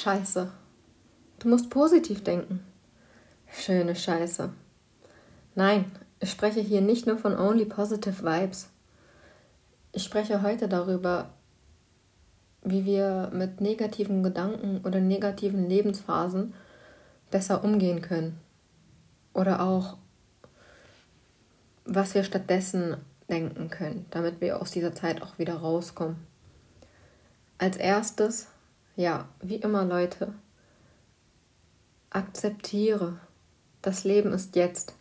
Scheiße. Du musst positiv denken. Schöne Scheiße. Nein, ich spreche hier nicht nur von Only Positive Vibes. Ich spreche heute darüber, wie wir mit negativen Gedanken oder negativen Lebensphasen besser umgehen können. Oder auch, was wir stattdessen denken können, damit wir aus dieser Zeit auch wieder rauskommen. Als erstes, ja, wie immer Leute, akzeptiere, das Leben ist jetzt.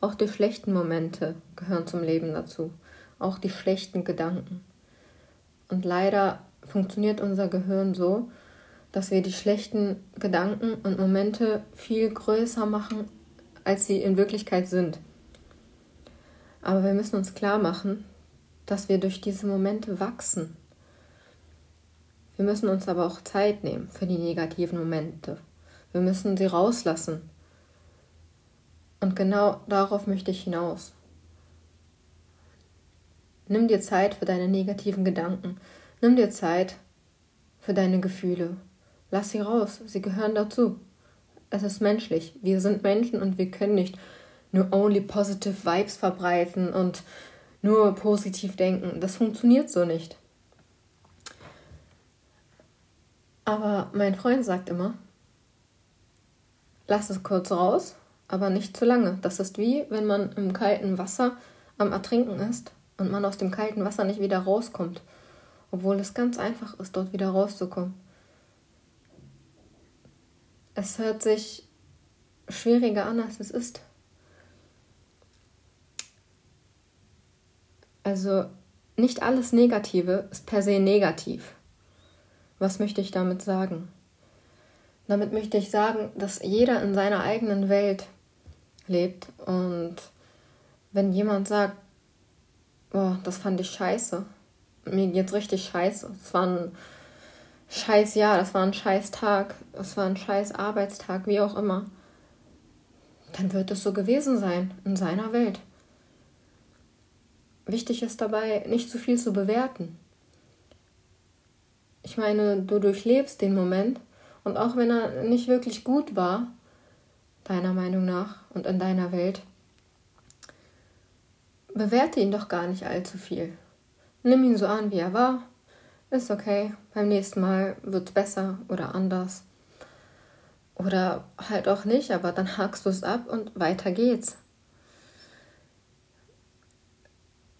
Auch die schlechten Momente gehören zum Leben dazu, auch die schlechten Gedanken. Und leider funktioniert unser Gehirn so, dass wir die schlechten Gedanken und Momente viel größer machen, als sie in Wirklichkeit sind. Aber wir müssen uns klar machen, dass wir durch diese Momente wachsen. Wir müssen uns aber auch Zeit nehmen für die negativen Momente. Wir müssen sie rauslassen. Und genau darauf möchte ich hinaus. Nimm dir Zeit für deine negativen Gedanken. Nimm dir Zeit für deine Gefühle. Lass sie raus. Sie gehören dazu. Es ist menschlich. Wir sind Menschen und wir können nicht nur only positive Vibes verbreiten und nur positiv denken. Das funktioniert so nicht. Aber mein Freund sagt immer, lass es kurz raus, aber nicht zu lange. Das ist wie, wenn man im kalten Wasser am Ertrinken ist und man aus dem kalten Wasser nicht wieder rauskommt, obwohl es ganz einfach ist, dort wieder rauszukommen. Es hört sich schwieriger an, als es ist. Also nicht alles Negative ist per se negativ. Was möchte ich damit sagen? Damit möchte ich sagen, dass jeder in seiner eigenen Welt lebt und wenn jemand sagt, boah, das fand ich scheiße, mir geht's richtig scheiße, es war ein scheiß Jahr, das war ein scheiß Tag, es war ein scheiß Arbeitstag, wie auch immer, dann wird es so gewesen sein in seiner Welt. Wichtig ist dabei, nicht zu viel zu bewerten. Ich meine, du durchlebst den Moment und auch wenn er nicht wirklich gut war, deiner Meinung nach und in deiner Welt, bewerte ihn doch gar nicht allzu viel. Nimm ihn so an, wie er war. Ist okay. Beim nächsten Mal wird es besser oder anders. Oder halt auch nicht, aber dann hakst du es ab und weiter geht's.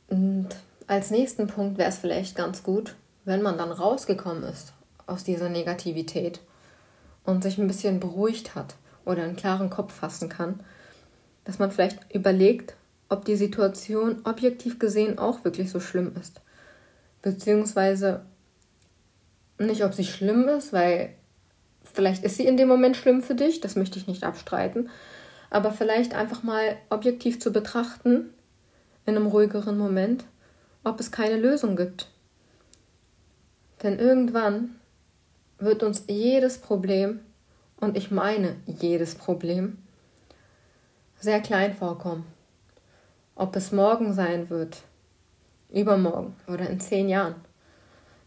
Und als nächsten Punkt wäre es vielleicht ganz gut, wenn man dann rausgekommen ist aus dieser Negativität und sich ein bisschen beruhigt hat oder einen klaren Kopf fassen kann, dass man vielleicht überlegt, ob die Situation objektiv gesehen auch wirklich so schlimm ist. Beziehungsweise nicht, ob sie schlimm ist, weil vielleicht ist sie in dem Moment schlimm für dich, das möchte ich nicht abstreiten, aber vielleicht einfach mal objektiv zu betrachten, in einem ruhigeren Moment, ob es keine Lösung gibt. Denn irgendwann wird uns jedes Problem, und ich meine jedes Problem, sehr klein vorkommen. Ob es morgen sein wird, übermorgen oder in zehn Jahren,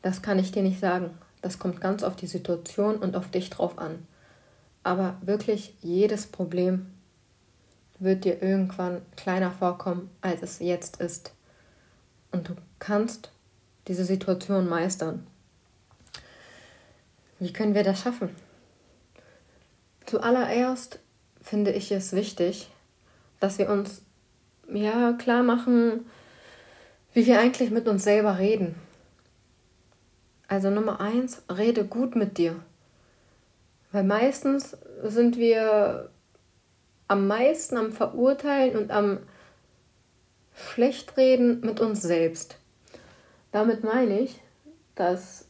das kann ich dir nicht sagen. Das kommt ganz auf die Situation und auf dich drauf an. Aber wirklich jedes Problem wird dir irgendwann kleiner vorkommen, als es jetzt ist. Und du kannst diese Situation meistern. Wie können wir das schaffen? Zuallererst finde ich es wichtig, dass wir uns ja klar machen, wie wir eigentlich mit uns selber reden. Also Nummer eins, rede gut mit dir. Weil meistens sind wir am meisten am Verurteilen und am Schlechtreden mit uns selbst. Damit meine ich, dass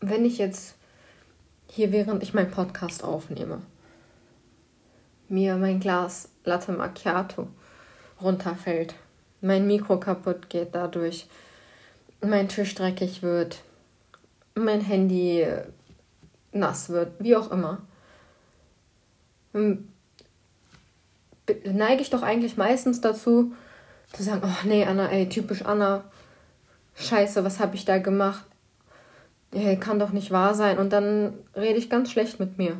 wenn ich jetzt hier, während ich meinen Podcast aufnehme, mir mein Glas Latte Macchiato runterfällt, mein Mikro kaputt geht dadurch, mein Tisch dreckig wird, mein Handy nass wird, wie auch immer, neige ich doch eigentlich meistens dazu, zu sagen, oh nee, Anna, ey, typisch Anna, scheiße, was habe ich da gemacht? Hey, kann doch nicht wahr sein. Und dann rede ich ganz schlecht mit mir.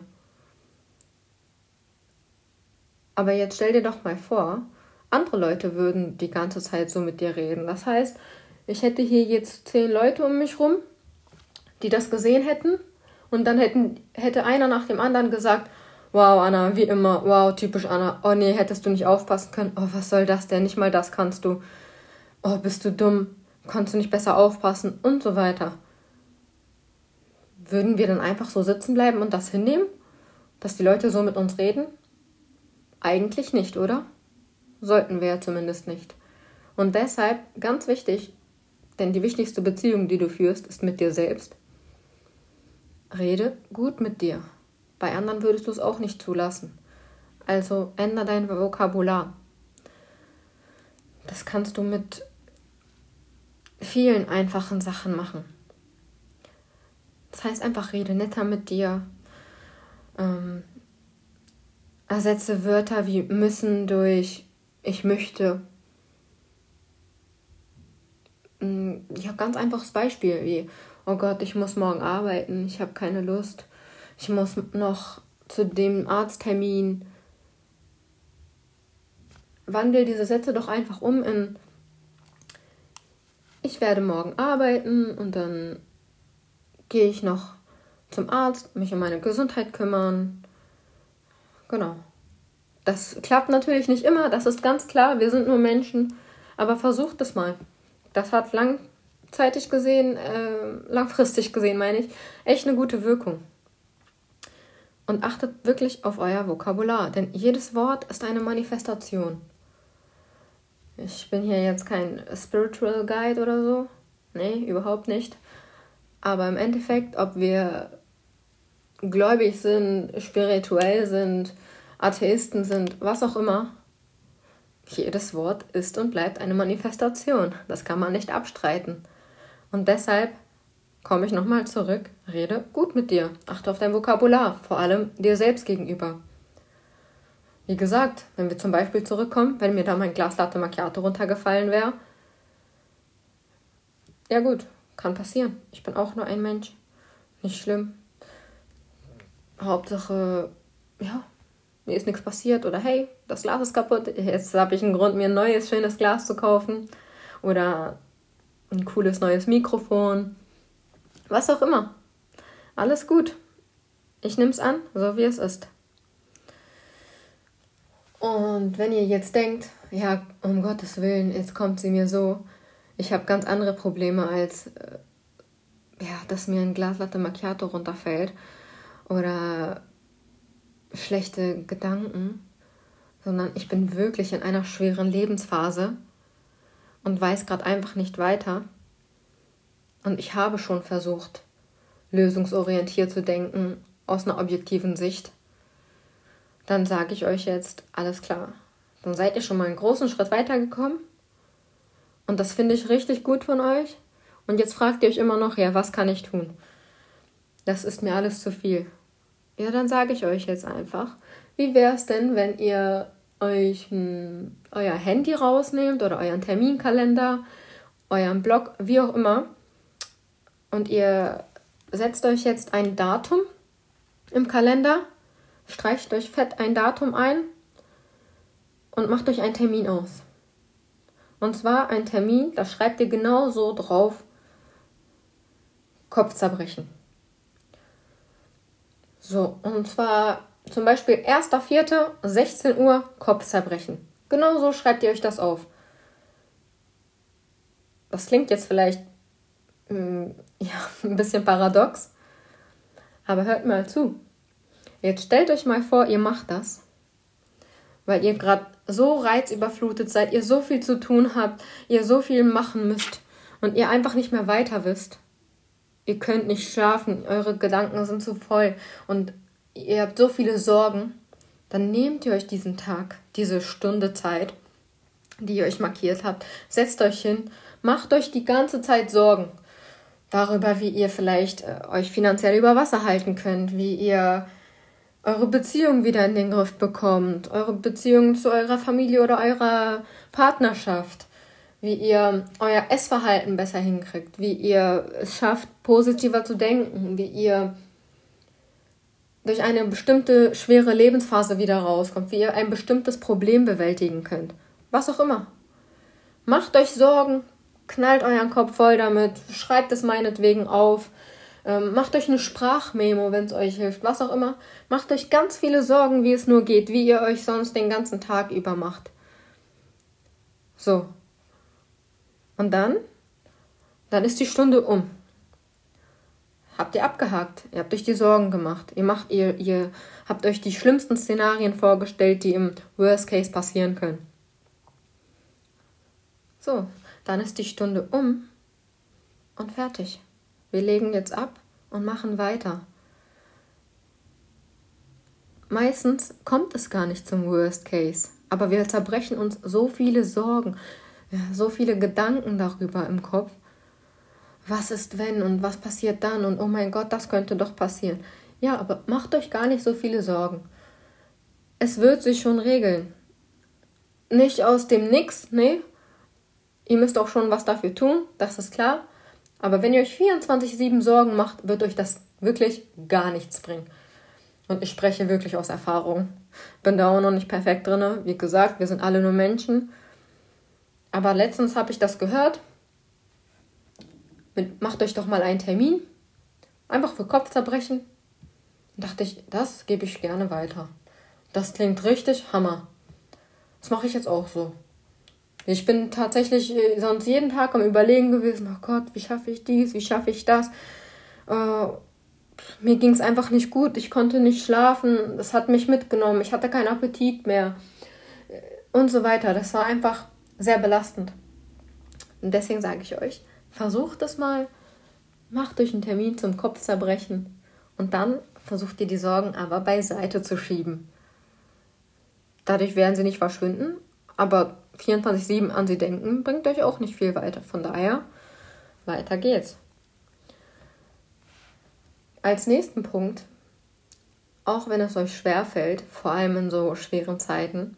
Aber jetzt stell dir doch mal vor, andere Leute würden die ganze Zeit so mit dir reden. Das heißt, ich hätte hier jetzt zehn Leute um mich rum, die das gesehen hätten. Und dann hätten, hätte einer nach dem anderen gesagt, wow, Anna, wie immer, wow, typisch Anna. Oh nee, hättest du nicht aufpassen können. Oh, was soll das denn? Nicht mal das kannst du. Oh, bist du dumm? Kannst du nicht besser aufpassen? Und so weiter. Würden wir dann einfach so sitzen bleiben und das hinnehmen? Dass die Leute so mit uns reden? Eigentlich nicht, oder? Sollten wir ja zumindest nicht. Und deshalb ganz wichtig, denn die wichtigste Beziehung, die du führst, ist mit dir selbst. Rede gut mit dir. Bei anderen würdest du es auch nicht zulassen. Also ändere dein Vokabular. Das kannst du mit vielen einfachen Sachen machen. Das heißt einfach, rede netter mit dir. Ähm, ersetze Wörter wie müssen durch ich möchte. Mm, ja, ganz einfaches Beispiel wie, oh Gott, ich muss morgen arbeiten, ich habe keine Lust ich muss noch zu dem Arzttermin. Wandel diese Sätze doch einfach um in ich werde morgen arbeiten und dann gehe ich noch zum Arzt, mich um meine Gesundheit kümmern. Genau. Das klappt natürlich nicht immer, das ist ganz klar, wir sind nur Menschen, aber versucht es mal. Das hat langzeitig gesehen, äh, langfristig gesehen, meine ich, echt eine gute Wirkung. Und achtet wirklich auf euer Vokabular, denn jedes Wort ist eine Manifestation. Ich bin hier jetzt kein Spiritual Guide oder so. Nee, überhaupt nicht. Aber im Endeffekt, ob wir gläubig sind, spirituell sind, Atheisten sind, was auch immer, jedes Wort ist und bleibt eine Manifestation. Das kann man nicht abstreiten. Und deshalb komme ich nochmal zurück, rede gut mit dir, achte auf dein Vokabular, vor allem dir selbst gegenüber. Wie gesagt, wenn wir zum Beispiel zurückkommen, wenn mir da mein Glas Latte Macchiato runtergefallen wäre, ja gut, kann passieren. Ich bin auch nur ein Mensch. Nicht schlimm. Hauptsache, ja, mir ist nichts passiert oder hey, das Glas ist kaputt. Jetzt habe ich einen Grund, mir ein neues, schönes Glas zu kaufen. Oder ein cooles neues Mikrofon was auch immer. Alles gut. Ich nehme es an, so wie es ist. Und wenn ihr jetzt denkt, ja, um Gottes Willen, jetzt kommt sie mir so, ich habe ganz andere Probleme als, äh, ja, dass mir ein Glas Latte Macchiato runterfällt oder schlechte Gedanken, sondern ich bin wirklich in einer schweren Lebensphase und weiß gerade einfach nicht weiter und ich habe schon versucht, lösungsorientiert zu denken, aus einer objektiven Sicht. Dann sage ich euch jetzt, alles klar. Dann seid ihr schon mal einen großen Schritt weitergekommen. Und das finde ich richtig gut von euch. Und jetzt fragt ihr euch immer noch, ja, was kann ich tun? Das ist mir alles zu viel. Ja, dann sage ich euch jetzt einfach, wie wäre es denn, wenn ihr euch hm, euer Handy rausnehmt oder euren Terminkalender, euren Blog, wie auch immer, und ihr setzt euch jetzt ein Datum im Kalender, streicht euch fett ein Datum ein und macht euch einen Termin aus. Und zwar ein Termin, da schreibt ihr genau so drauf, Kopfzerbrechen. So, und zwar zum Beispiel 1.4., 16 Uhr, Kopfzerbrechen. Genau so schreibt ihr euch das auf. Das klingt jetzt vielleicht hm, ja, ein bisschen paradox. Aber hört mal zu. Jetzt stellt euch mal vor, ihr macht das, weil ihr gerade so reizüberflutet seid, ihr so viel zu tun habt, ihr so viel machen müsst und ihr einfach nicht mehr weiter wisst. Ihr könnt nicht schlafen, eure Gedanken sind zu voll und ihr habt so viele Sorgen. Dann nehmt ihr euch diesen Tag, diese Stunde Zeit, die ihr euch markiert habt, setzt euch hin, macht euch die ganze Zeit Sorgen darüber, wie ihr vielleicht äh, euch finanziell über Wasser halten könnt, wie ihr eure Beziehung wieder in den Griff bekommt, eure Beziehung zu eurer Familie oder eurer Partnerschaft, wie ihr euer Essverhalten besser hinkriegt, wie ihr es schafft, positiver zu denken, wie ihr durch eine bestimmte schwere Lebensphase wieder rauskommt, wie ihr ein bestimmtes Problem bewältigen könnt. Was auch immer. Macht euch Sorgen, knallt euren Kopf voll damit, schreibt es meinetwegen auf, ähm, macht euch eine Sprachmemo, wenn es euch hilft, was auch immer. Macht euch ganz viele Sorgen, wie es nur geht, wie ihr euch sonst den ganzen Tag über macht. So. Und dann? Dann ist die Stunde um. Habt ihr abgehakt. Ihr habt euch die Sorgen gemacht. Ihr macht ihr, ihr habt euch die schlimmsten Szenarien vorgestellt, die im Worst Case passieren können. So, dann ist die Stunde um und fertig. Wir legen jetzt ab und machen weiter. Meistens kommt es gar nicht zum Worst Case, aber wir zerbrechen uns so viele Sorgen, so viele Gedanken darüber im Kopf. Was ist wenn und was passiert dann und oh mein Gott, das könnte doch passieren. Ja, aber macht euch gar nicht so viele Sorgen. Es wird sich schon regeln. Nicht aus dem Nix, nee, Ihr müsst auch schon was dafür tun, das ist klar. Aber wenn ihr euch 24-7 Sorgen macht, wird euch das wirklich gar nichts bringen. Und ich spreche wirklich aus Erfahrung. Bin da auch noch nicht perfekt drin. Wie gesagt, wir sind alle nur Menschen. Aber letztens habe ich das gehört. Mit, macht euch doch mal einen Termin. Einfach für Kopfzerbrechen. Und dachte ich, das gebe ich gerne weiter. Das klingt richtig Hammer. Das mache ich jetzt auch so. Ich bin tatsächlich äh, sonst jeden Tag am Überlegen gewesen, oh Gott, wie schaffe ich dies, wie schaffe ich das. Äh, mir ging es einfach nicht gut, ich konnte nicht schlafen, das hat mich mitgenommen, ich hatte keinen Appetit mehr äh, und so weiter. Das war einfach sehr belastend. Und deswegen sage ich euch, versucht es mal, macht euch einen Termin zum Kopfzerbrechen und dann versucht ihr die Sorgen aber beiseite zu schieben. Dadurch werden sie nicht verschwinden, aber 24-7 an sie denken, bringt euch auch nicht viel weiter. Von daher, weiter geht's. Als nächsten Punkt, auch wenn es euch schwerfällt, vor allem in so schweren Zeiten,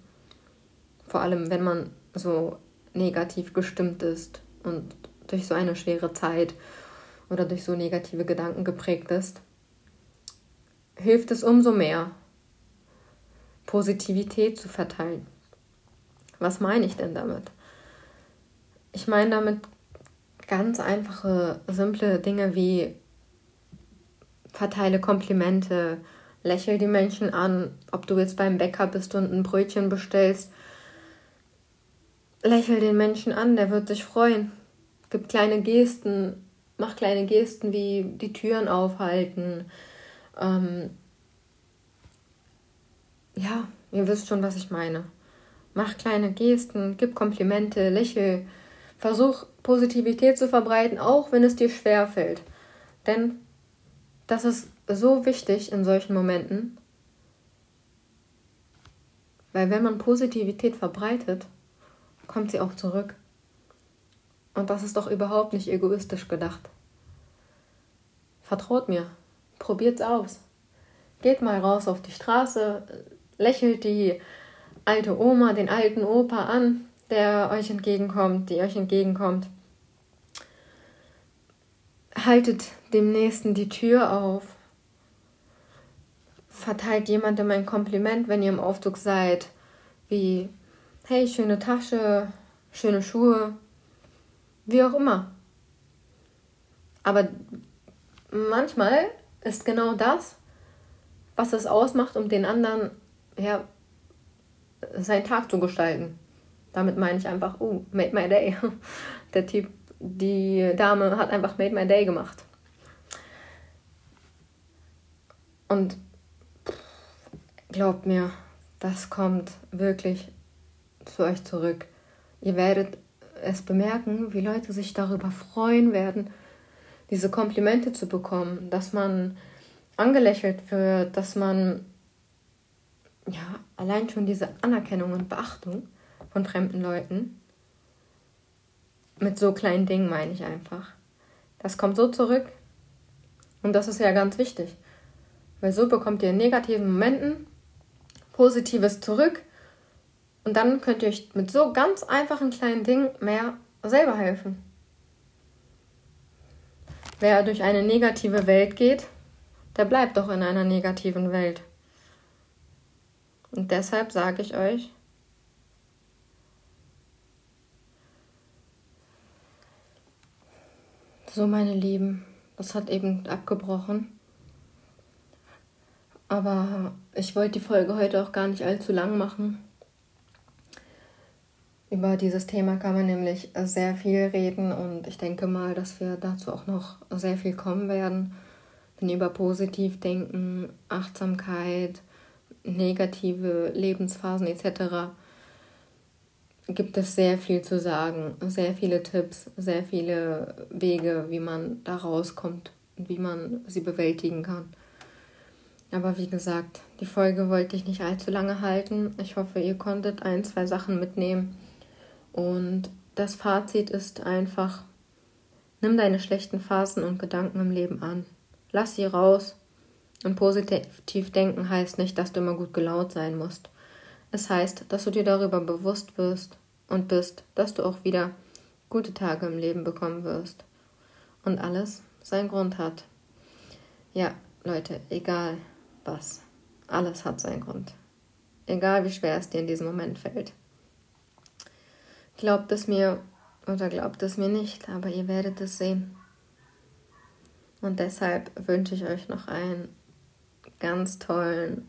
vor allem wenn man so negativ gestimmt ist und durch so eine schwere Zeit oder durch so negative Gedanken geprägt ist, hilft es umso mehr, Positivität zu verteilen. Was meine ich denn damit? Ich meine damit ganz einfache, simple Dinge wie verteile Komplimente, lächel die Menschen an, ob du jetzt beim Bäcker bist und ein Brötchen bestellst. Lächel den Menschen an, der wird sich freuen. Gib kleine Gesten, mach kleine Gesten wie die Türen aufhalten. Ähm ja, ihr wisst schon, was ich meine. Mach kleine Gesten, gib Komplimente, lächel. Versuch Positivität zu verbreiten, auch wenn es dir schwer fällt. Denn das ist so wichtig in solchen Momenten. Weil wenn man Positivität verbreitet, kommt sie auch zurück. Und das ist doch überhaupt nicht egoistisch gedacht. Vertraut mir, probiert's aus. Geht mal raus auf die Straße, lächelt die alte Oma, den alten Opa an, der euch entgegenkommt, die euch entgegenkommt. Haltet dem Nächsten die Tür auf. Verteilt jemandem ein Kompliment, wenn ihr im Aufzug seid, wie hey, schöne Tasche, schöne Schuhe, wie auch immer. Aber manchmal ist genau das, was es ausmacht, um den anderen ja, seinen Tag zu gestalten. Damit meine ich einfach, oh, made my day. Der Typ, die Dame hat einfach made my day gemacht. Und glaubt mir, das kommt wirklich zu euch zurück. Ihr werdet es bemerken, wie Leute sich darüber freuen werden, diese Komplimente zu bekommen, dass man angelächelt wird, dass man ja, allein schon diese Anerkennung und Beachtung von fremden Leuten, mit so kleinen Dingen meine ich einfach. Das kommt so zurück. Und das ist ja ganz wichtig. Weil so bekommt ihr in negativen Momenten Positives zurück. Und dann könnt ihr euch mit so ganz einfachen kleinen Dingen mehr selber helfen. Wer durch eine negative Welt geht, der bleibt doch in einer negativen Welt. Und deshalb sage ich euch, so meine Lieben, das hat eben abgebrochen. Aber ich wollte die Folge heute auch gar nicht allzu lang machen. Über dieses Thema kann man nämlich sehr viel reden und ich denke mal, dass wir dazu auch noch sehr viel kommen werden. Denn über Positivdenken, Achtsamkeit, negative Lebensphasen etc. gibt es sehr viel zu sagen, sehr viele Tipps, sehr viele Wege, wie man da rauskommt und wie man sie bewältigen kann. Aber wie gesagt, die Folge wollte ich nicht allzu lange halten. Ich hoffe, ihr konntet ein, zwei Sachen mitnehmen und das Fazit ist einfach, nimm deine schlechten Phasen und Gedanken im Leben an. Lass sie raus. Und positiv denken heißt nicht, dass du immer gut gelaunt sein musst. Es heißt, dass du dir darüber bewusst wirst und bist, dass du auch wieder gute Tage im Leben bekommen wirst. Und alles seinen Grund hat. Ja, Leute, egal was. Alles hat seinen Grund. Egal wie schwer es dir in diesem Moment fällt. Glaubt es mir oder glaubt es mir nicht, aber ihr werdet es sehen. Und deshalb wünsche ich euch noch einen ganz tollen,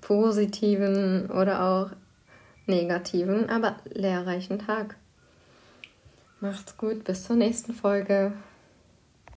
positiven oder auch negativen, aber lehrreichen Tag. Macht's gut, bis zur nächsten Folge.